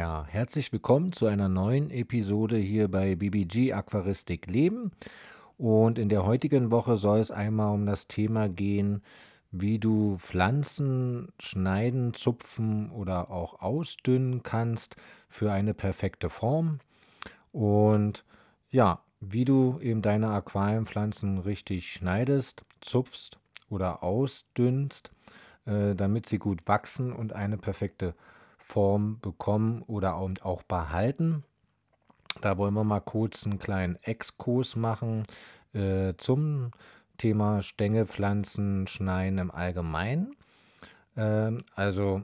Ja, herzlich willkommen zu einer neuen Episode hier bei BBG Aquaristik Leben. Und in der heutigen Woche soll es einmal um das Thema gehen, wie du Pflanzen schneiden, zupfen oder auch ausdünnen kannst für eine perfekte Form. Und ja, wie du eben deine Aquariumpflanzen richtig schneidest, zupfst oder ausdünnst, äh, damit sie gut wachsen und eine perfekte Form bekommen oder auch behalten. Da wollen wir mal kurz einen kleinen Exkurs machen äh, zum Thema Stängelpflanzen schneiden im Allgemeinen. Ähm, also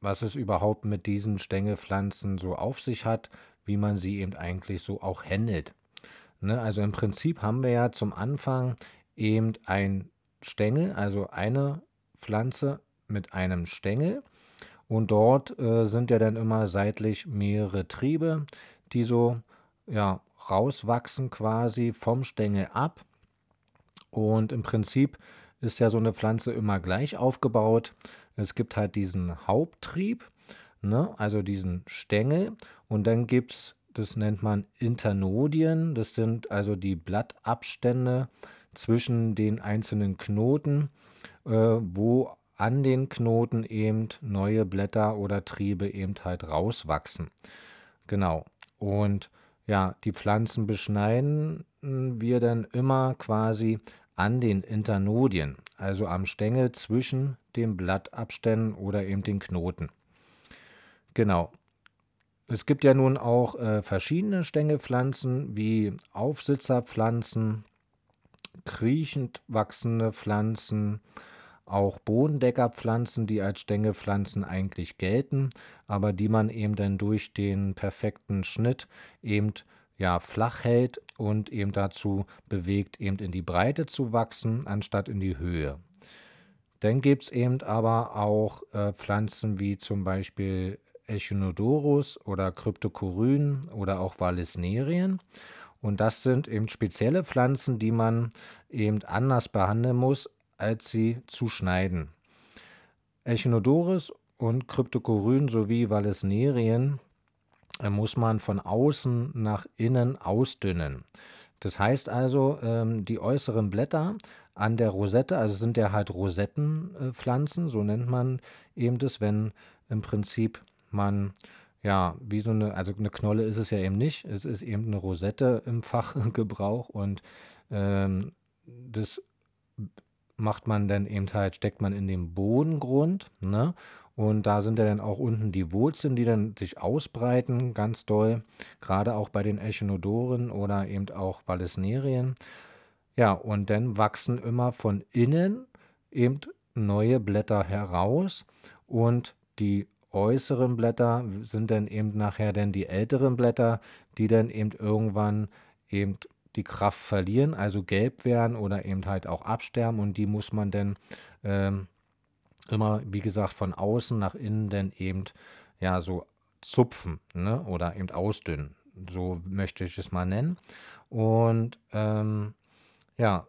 was es überhaupt mit diesen Stängelpflanzen so auf sich hat, wie man sie eben eigentlich so auch handelt. Ne? Also im Prinzip haben wir ja zum Anfang eben ein Stängel, also eine Pflanze mit einem Stängel. Und dort äh, sind ja dann immer seitlich mehrere Triebe, die so ja, rauswachsen quasi vom Stängel ab. Und im Prinzip ist ja so eine Pflanze immer gleich aufgebaut. Es gibt halt diesen Haupttrieb, ne, also diesen Stängel. Und dann gibt es, das nennt man Internodien. Das sind also die Blattabstände zwischen den einzelnen Knoten, äh, wo an den Knoten eben neue Blätter oder Triebe eben halt rauswachsen. Genau. Und ja, die Pflanzen beschneiden wir dann immer quasi an den Internodien, also am Stängel zwischen den Blattabständen oder eben den Knoten. Genau. Es gibt ja nun auch äh, verschiedene Stängelpflanzen wie Aufsitzerpflanzen, kriechend wachsende Pflanzen, auch Bodendeckerpflanzen, die als Stängelpflanzen eigentlich gelten, aber die man eben dann durch den perfekten Schnitt eben ja flach hält und eben dazu bewegt, eben in die Breite zu wachsen, anstatt in die Höhe. Dann gibt es eben aber auch äh, Pflanzen wie zum Beispiel Echinodorus oder Cryptocoryn oder auch Vallisnerien. Und das sind eben spezielle Pflanzen, die man eben anders behandeln muss, als sie zu schneiden. Echinodorus und Cryptocoryn sowie Vallisnerien äh, muss man von außen nach innen ausdünnen. Das heißt also, ähm, die äußeren Blätter an der Rosette, also sind ja halt Rosettenpflanzen, so nennt man eben das, wenn im Prinzip man ja, wie so eine, also eine Knolle ist es ja eben nicht, es ist eben eine Rosette im Fachgebrauch und ähm, das macht man dann eben halt, steckt man in den Bodengrund, ne? Und da sind ja dann auch unten die Wurzeln, die dann sich ausbreiten, ganz doll. Gerade auch bei den Echinodoren oder eben auch Vallisnerien. Ja, und dann wachsen immer von innen eben neue Blätter heraus und die äußeren Blätter sind dann eben nachher dann die älteren Blätter, die dann eben irgendwann eben die Kraft verlieren, also gelb werden oder eben halt auch absterben und die muss man dann ähm, immer, wie gesagt, von außen nach innen dann eben ja so zupfen ne? oder eben ausdünnen. So möchte ich es mal nennen. Und ähm, ja,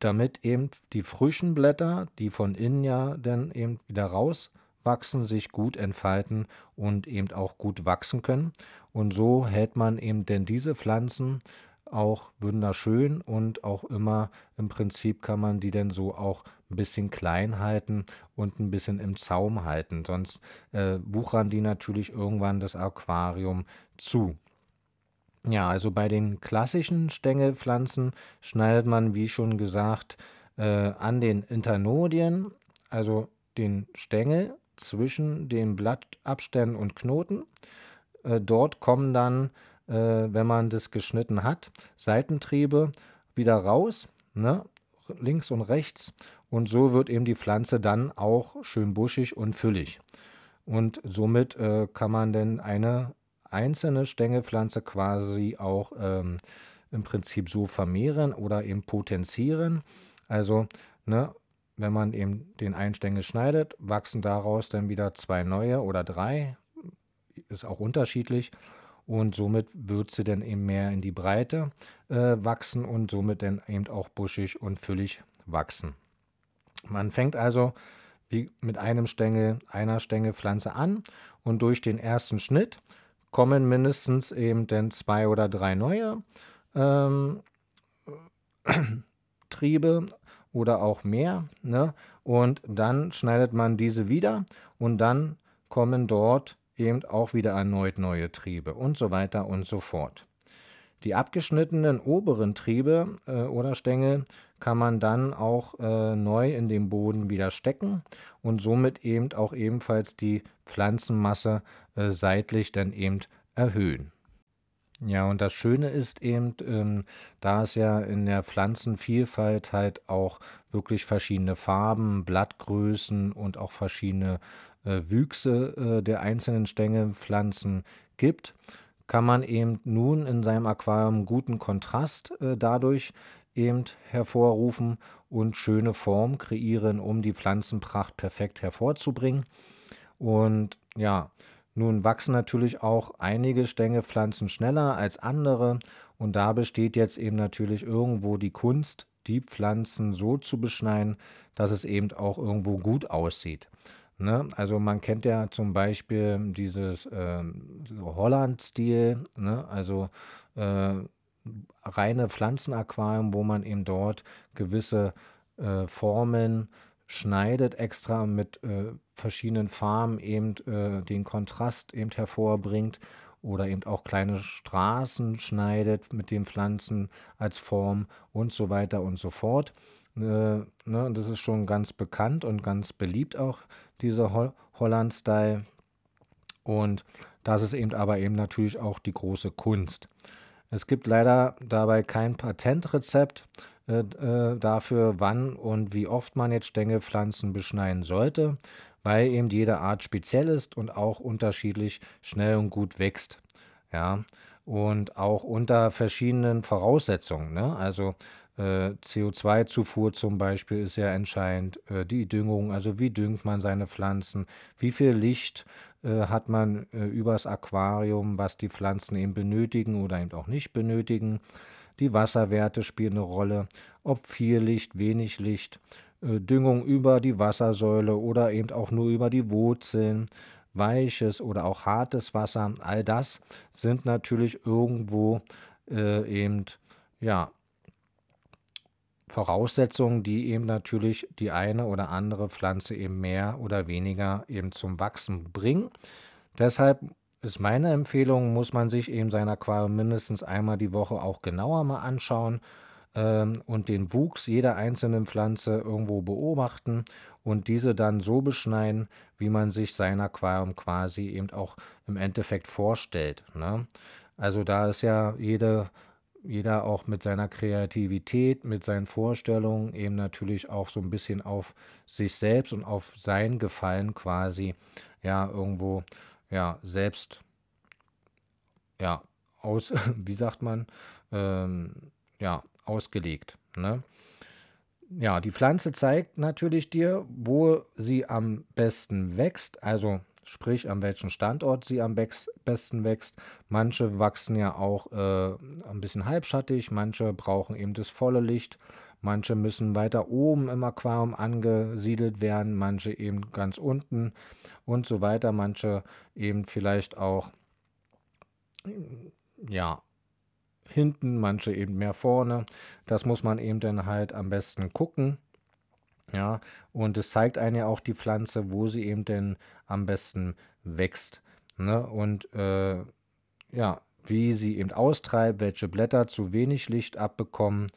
damit eben die frischen Blätter, die von innen ja dann eben wieder rauswachsen, sich gut entfalten und eben auch gut wachsen können. Und so hält man eben denn diese Pflanzen auch wunderschön und auch immer im Prinzip kann man die dann so auch ein bisschen klein halten und ein bisschen im Zaum halten. Sonst äh, wuchern die natürlich irgendwann das Aquarium zu. Ja, also bei den klassischen Stängelpflanzen schneidet man, wie schon gesagt, äh, an den Internodien, also den Stängel zwischen den Blattabständen und Knoten. Äh, dort kommen dann äh, wenn man das geschnitten hat, Seitentriebe wieder raus, ne? links und rechts. Und so wird eben die Pflanze dann auch schön buschig und füllig. Und somit äh, kann man dann eine einzelne Stängelpflanze quasi auch ähm, im Prinzip so vermehren oder eben potenzieren. Also, ne, wenn man eben den einen Stängel schneidet, wachsen daraus dann wieder zwei neue oder drei. Ist auch unterschiedlich und somit wird sie dann eben mehr in die Breite äh, wachsen und somit dann eben auch buschig und füllig wachsen. Man fängt also, mit einem Stängel, einer Stängelpflanze an und durch den ersten Schnitt kommen mindestens eben dann zwei oder drei neue ähm, Triebe oder auch mehr. Ne? Und dann schneidet man diese wieder und dann kommen dort eben auch wieder erneut neue Triebe und so weiter und so fort. Die abgeschnittenen oberen Triebe äh, oder Stängel kann man dann auch äh, neu in den Boden wieder stecken und somit eben auch ebenfalls die Pflanzenmasse äh, seitlich dann eben erhöhen. Ja, und das Schöne ist eben, ähm, da es ja in der Pflanzenvielfalt halt auch wirklich verschiedene Farben, Blattgrößen und auch verschiedene äh, Wüchse äh, der einzelnen Stängelpflanzen gibt, kann man eben nun in seinem Aquarium guten Kontrast äh, dadurch eben hervorrufen und schöne Form kreieren, um die Pflanzenpracht perfekt hervorzubringen. Und ja, nun wachsen natürlich auch einige Stängelpflanzen schneller als andere und da besteht jetzt eben natürlich irgendwo die Kunst, die Pflanzen so zu beschneiden, dass es eben auch irgendwo gut aussieht. Ne? Also man kennt ja zum Beispiel dieses äh, Holland-Stil, ne? also äh, reine Pflanzenaquarium, wo man eben dort gewisse äh, Formen schneidet, extra mit äh, verschiedenen Farben eben äh, den Kontrast eben hervorbringt oder eben auch kleine Straßen schneidet mit den Pflanzen als Form und so weiter und so fort. Äh, ne, das ist schon ganz bekannt und ganz beliebt auch, dieser Ho Holland-Style. Und das ist eben aber eben natürlich auch die große Kunst. Es gibt leider dabei kein Patentrezept, äh, äh, dafür, wann und wie oft man jetzt Stängelpflanzen beschneiden sollte, weil eben jede Art speziell ist und auch unterschiedlich schnell und gut wächst. Ja, und auch unter verschiedenen Voraussetzungen. Ne? Also äh, CO2-Zufuhr zum Beispiel ist ja entscheidend, äh, die Düngung, also wie düngt man seine Pflanzen, wie viel Licht äh, hat man übers Aquarium, was die Pflanzen eben benötigen oder eben auch nicht benötigen. Die Wasserwerte spielen eine Rolle, ob viel Licht, wenig Licht, Düngung über die Wassersäule oder eben auch nur über die Wurzeln, weiches oder auch hartes Wasser, all das sind natürlich irgendwo eben ja Voraussetzungen, die eben natürlich die eine oder andere Pflanze eben mehr oder weniger eben zum Wachsen bringen. Deshalb ist meine Empfehlung, muss man sich eben sein Aquarium mindestens einmal die Woche auch genauer mal anschauen ähm, und den Wuchs jeder einzelnen Pflanze irgendwo beobachten und diese dann so beschneiden, wie man sich sein Aquarium quasi eben auch im Endeffekt vorstellt. Ne? Also da ist ja jede, jeder auch mit seiner Kreativität, mit seinen Vorstellungen eben natürlich auch so ein bisschen auf sich selbst und auf sein Gefallen quasi ja irgendwo ja, selbst, ja, aus, wie sagt man, ähm, ja, ausgelegt. Ne? Ja, die Pflanze zeigt natürlich dir, wo sie am besten wächst, also sprich an welchem Standort sie am besten wächst. Manche wachsen ja auch äh, ein bisschen halbschattig, manche brauchen eben das volle Licht, manche müssen weiter oben im Aquarium angesiedelt werden, manche eben ganz unten und so weiter, manche eben vielleicht auch ja hinten, manche eben mehr vorne. Das muss man eben dann halt am besten gucken. Ja, und es zeigt einem ja auch die Pflanze, wo sie eben denn am besten wächst. Ne? Und äh, ja, wie sie eben austreibt, welche Blätter zu wenig Licht abbekommen.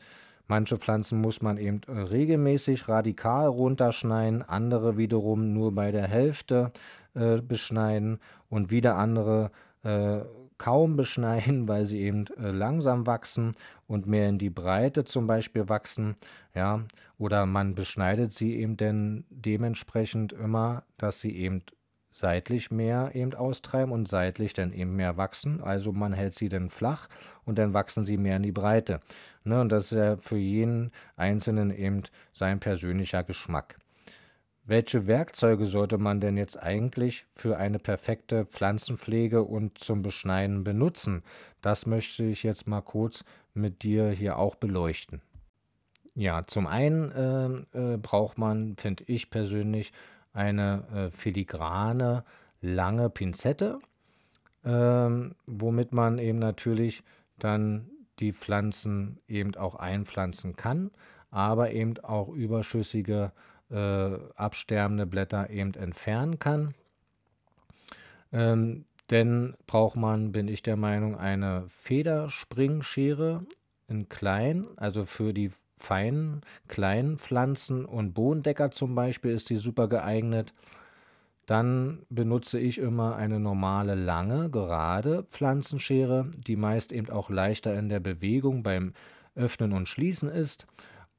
Manche Pflanzen muss man eben äh, regelmäßig radikal runterschneiden, andere wiederum nur bei der Hälfte äh, beschneiden und wieder andere äh, kaum beschneiden, weil sie eben äh, langsam wachsen und mehr in die Breite zum Beispiel wachsen. Ja, oder man beschneidet sie eben denn dementsprechend immer, dass sie eben seitlich mehr eben austreiben und seitlich dann eben mehr wachsen. Also man hält sie dann flach und dann wachsen sie mehr in die Breite. Ne, und das ist ja für jeden Einzelnen eben sein persönlicher Geschmack. Welche Werkzeuge sollte man denn jetzt eigentlich für eine perfekte Pflanzenpflege und zum Beschneiden benutzen? Das möchte ich jetzt mal kurz mit dir hier auch beleuchten. Ja, zum einen äh, äh, braucht man, finde ich persönlich, eine äh, filigrane, lange Pinzette, ähm, womit man eben natürlich dann die Pflanzen eben auch einpflanzen kann, aber eben auch überschüssige, äh, absterbende Blätter eben entfernen kann. Ähm, denn braucht man, bin ich der Meinung, eine Federspringschere in klein, also für die feinen, kleinen Pflanzen und Bodendecker zum Beispiel ist die super geeignet. Dann benutze ich immer eine normale, lange, gerade Pflanzenschere, die meist eben auch leichter in der Bewegung beim Öffnen und Schließen ist.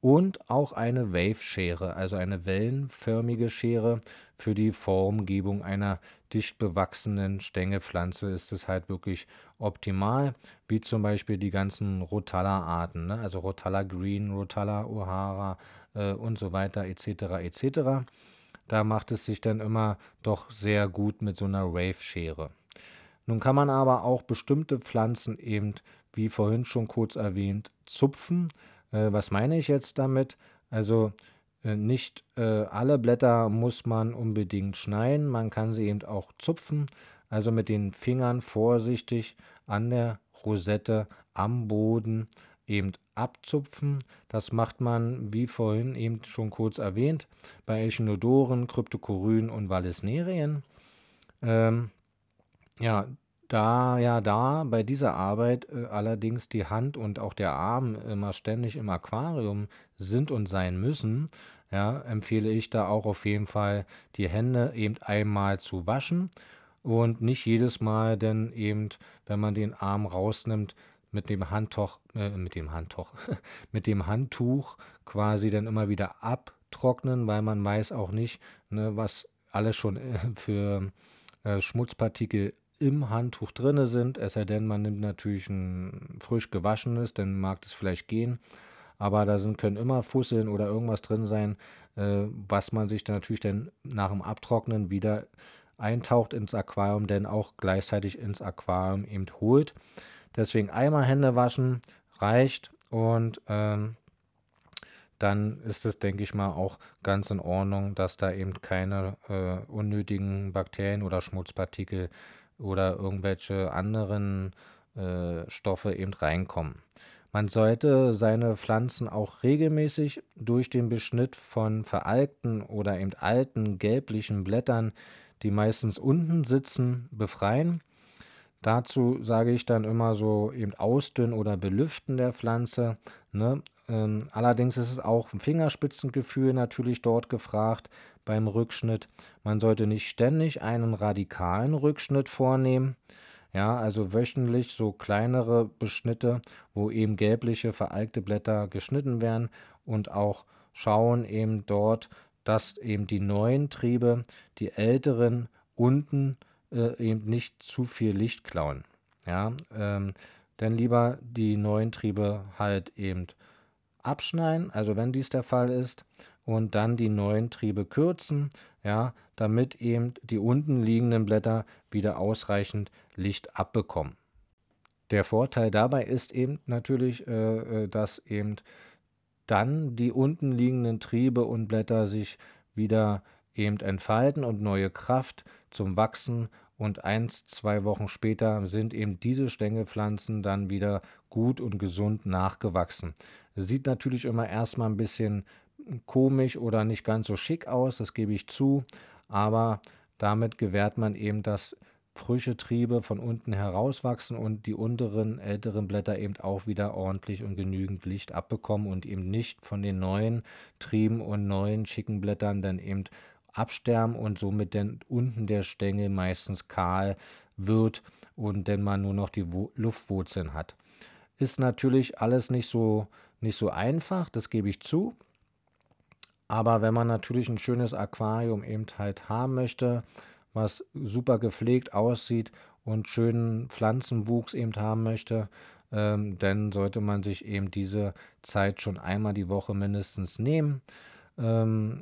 Und auch eine Wave-Schere, also eine wellenförmige Schere für die Formgebung einer dicht bewachsenen Stängelpflanze ist es halt wirklich optimal, wie zum Beispiel die ganzen Rotalla-Arten, ne? also Rotalla Green, Rotalla O'Hara äh, und so weiter etc. etc. Da macht es sich dann immer doch sehr gut mit so einer Wave-Schere. Nun kann man aber auch bestimmte Pflanzen eben, wie vorhin schon kurz erwähnt, zupfen. Äh, was meine ich jetzt damit? Also äh, nicht äh, alle Blätter muss man unbedingt schneiden, man kann sie eben auch zupfen, also mit den Fingern vorsichtig an der Rosette am Boden eben abzupfen. Das macht man, wie vorhin eben schon kurz erwähnt, bei Echinodoren, Kryptokoryn und Vallisnerien. Ähm, ja, da ja da bei dieser Arbeit äh, allerdings die Hand und auch der Arm immer ständig im Aquarium sind und sein müssen, ja, empfehle ich da auch auf jeden Fall die Hände eben einmal zu waschen und nicht jedes Mal denn eben, wenn man den Arm rausnimmt, mit dem Handtuch, äh, mit dem Handtuch, mit dem Handtuch quasi dann immer wieder abtrocknen, weil man weiß auch nicht, ne, was alles schon äh, für äh, Schmutzpartikel im Handtuch drinne sind, es sei denn, man nimmt natürlich ein frisch gewaschenes, dann mag es vielleicht gehen, aber da sind, können immer Fusseln oder irgendwas drin sein, äh, was man sich dann natürlich dann nach dem Abtrocknen wieder eintaucht ins Aquarium, denn auch gleichzeitig ins Aquarium eben holt. Deswegen einmal Hände waschen reicht und ähm, dann ist es, denke ich mal, auch ganz in Ordnung, dass da eben keine äh, unnötigen Bakterien oder Schmutzpartikel oder irgendwelche anderen äh, Stoffe eben reinkommen. Man sollte seine Pflanzen auch regelmäßig durch den Beschnitt von veralkten oder eben alten gelblichen Blättern, die meistens unten sitzen, befreien. Dazu sage ich dann immer so eben ausdünnen oder belüften der Pflanze. Ne? Ähm, allerdings ist es auch ein Fingerspitzengefühl natürlich dort gefragt beim Rückschnitt. Man sollte nicht ständig einen radikalen Rückschnitt vornehmen. Ja, also wöchentlich so kleinere Beschnitte, wo eben gelbliche, veralkte Blätter geschnitten werden und auch schauen eben dort, dass eben die neuen Triebe, die älteren unten äh, eben nicht zu viel Licht klauen. Ja, ähm, denn lieber die neuen Triebe halt eben abschneiden, also wenn dies der Fall ist, und dann die neuen Triebe kürzen, ja, damit eben die unten liegenden Blätter wieder ausreichend Licht abbekommen. Der Vorteil dabei ist eben natürlich, äh, äh dass eben dann die unten liegenden Triebe und Blätter sich wieder eben entfalten und neue Kraft zum Wachsen und eins, zwei Wochen später sind eben diese Stängelpflanzen dann wieder gut und gesund nachgewachsen. Sieht natürlich immer erstmal ein bisschen komisch oder nicht ganz so schick aus, das gebe ich zu, aber damit gewährt man eben, dass frische Triebe von unten herauswachsen und die unteren älteren Blätter eben auch wieder ordentlich und genügend Licht abbekommen und eben nicht von den neuen Trieben und neuen schicken Blättern dann eben absterben und somit dann unten der Stängel meistens kahl wird und dann man nur noch die Luftwurzeln hat. Ist natürlich alles nicht so, nicht so einfach, das gebe ich zu. Aber wenn man natürlich ein schönes Aquarium eben halt haben möchte, was super gepflegt aussieht und schönen Pflanzenwuchs eben haben möchte, ähm, dann sollte man sich eben diese Zeit schon einmal die Woche mindestens nehmen. Ähm,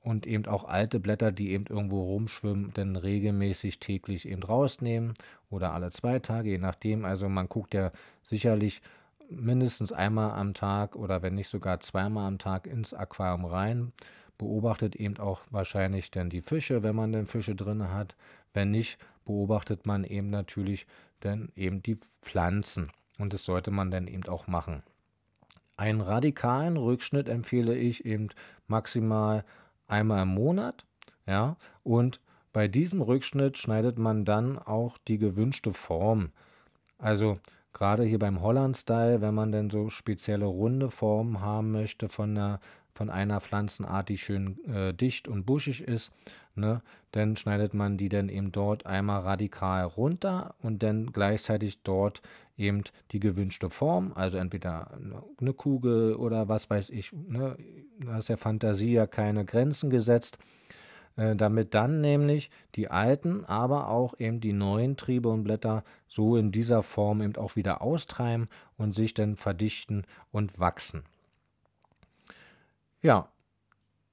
und eben auch alte Blätter, die eben irgendwo rumschwimmen, dann regelmäßig täglich eben rausnehmen oder alle zwei Tage, je nachdem. Also man guckt ja sicherlich mindestens einmal am Tag oder wenn nicht sogar zweimal am Tag ins Aquarium rein beobachtet eben auch wahrscheinlich dann die Fische, wenn man denn Fische drin hat. Wenn nicht, beobachtet man eben natürlich dann eben die Pflanzen. Und das sollte man dann eben auch machen. Einen radikalen Rückschnitt empfehle ich eben maximal einmal im Monat. Ja, und bei diesem Rückschnitt schneidet man dann auch die gewünschte Form. Also gerade hier beim Holland-Style, wenn man denn so spezielle runde Formen haben möchte von einer, von einer Pflanzenart, die schön äh, dicht und buschig ist, ne, dann schneidet man die dann eben dort einmal radikal runter und dann gleichzeitig dort eben die gewünschte Form, also entweder eine Kugel oder was weiß ich, ne, da ist der Fantasie ja keine Grenzen gesetzt äh, damit dann nämlich die alten, aber auch eben die neuen Triebe und Blätter so in dieser Form eben auch wieder austreiben und sich dann verdichten und wachsen. Ja,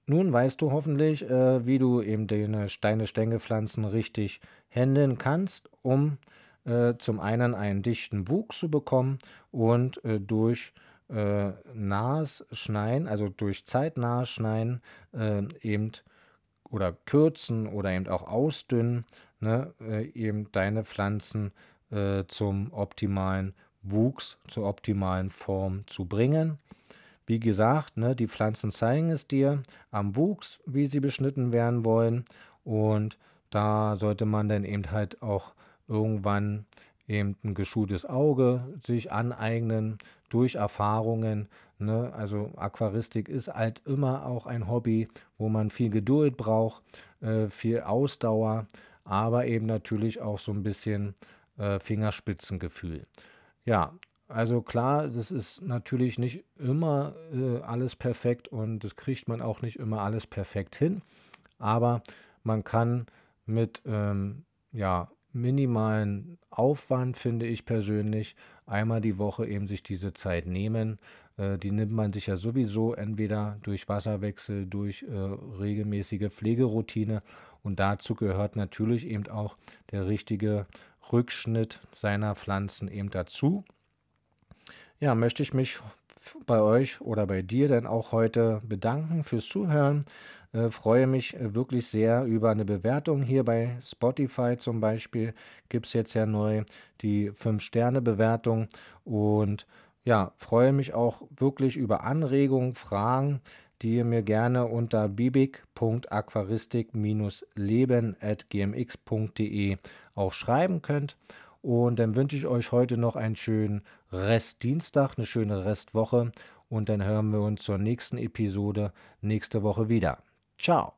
nun weißt du hoffentlich, äh, wie du eben deine Steine-Stängel-Pflanzen richtig händeln kannst, um äh, zum einen einen dichten Wuchs zu bekommen und äh, durch äh, nahes Schneien, also durch zeitnahes Schneien, äh, eben oder kürzen oder eben auch ausdünnen, ne, äh, eben deine Pflanzen äh, zum optimalen Wuchs, zur optimalen Form zu bringen. Wie gesagt, ne, die Pflanzen zeigen es dir am Wuchs, wie sie beschnitten werden wollen. Und da sollte man dann eben halt auch irgendwann eben ein geschultes Auge sich aneignen durch Erfahrungen. Ne? Also Aquaristik ist halt immer auch ein Hobby, wo man viel Geduld braucht, äh, viel Ausdauer, aber eben natürlich auch so ein bisschen äh, Fingerspitzengefühl. Ja, also klar, das ist natürlich nicht immer äh, alles perfekt und das kriegt man auch nicht immer alles perfekt hin, aber man kann mit ähm, ja, minimalen Aufwand, finde ich persönlich, einmal die Woche eben sich diese Zeit nehmen. Äh, die nimmt man sich ja sowieso entweder durch Wasserwechsel, durch äh, regelmäßige Pflegeroutine und dazu gehört natürlich eben auch der richtige Rückschnitt seiner Pflanzen eben dazu. Ja, möchte ich mich bei euch oder bei dir dann auch heute bedanken fürs Zuhören. Äh, freue mich äh, wirklich sehr über eine Bewertung hier bei Spotify zum Beispiel. Gibt es jetzt ja neu die 5-Sterne-Bewertung und ja, freue mich auch wirklich über Anregungen, Fragen, die ihr mir gerne unter bibig.aquaristik-leben.gmx.de auch schreiben könnt. Und dann wünsche ich euch heute noch einen schönen Restdienstag, eine schöne Restwoche und dann hören wir uns zur nächsten Episode nächste Woche wieder. Tchau!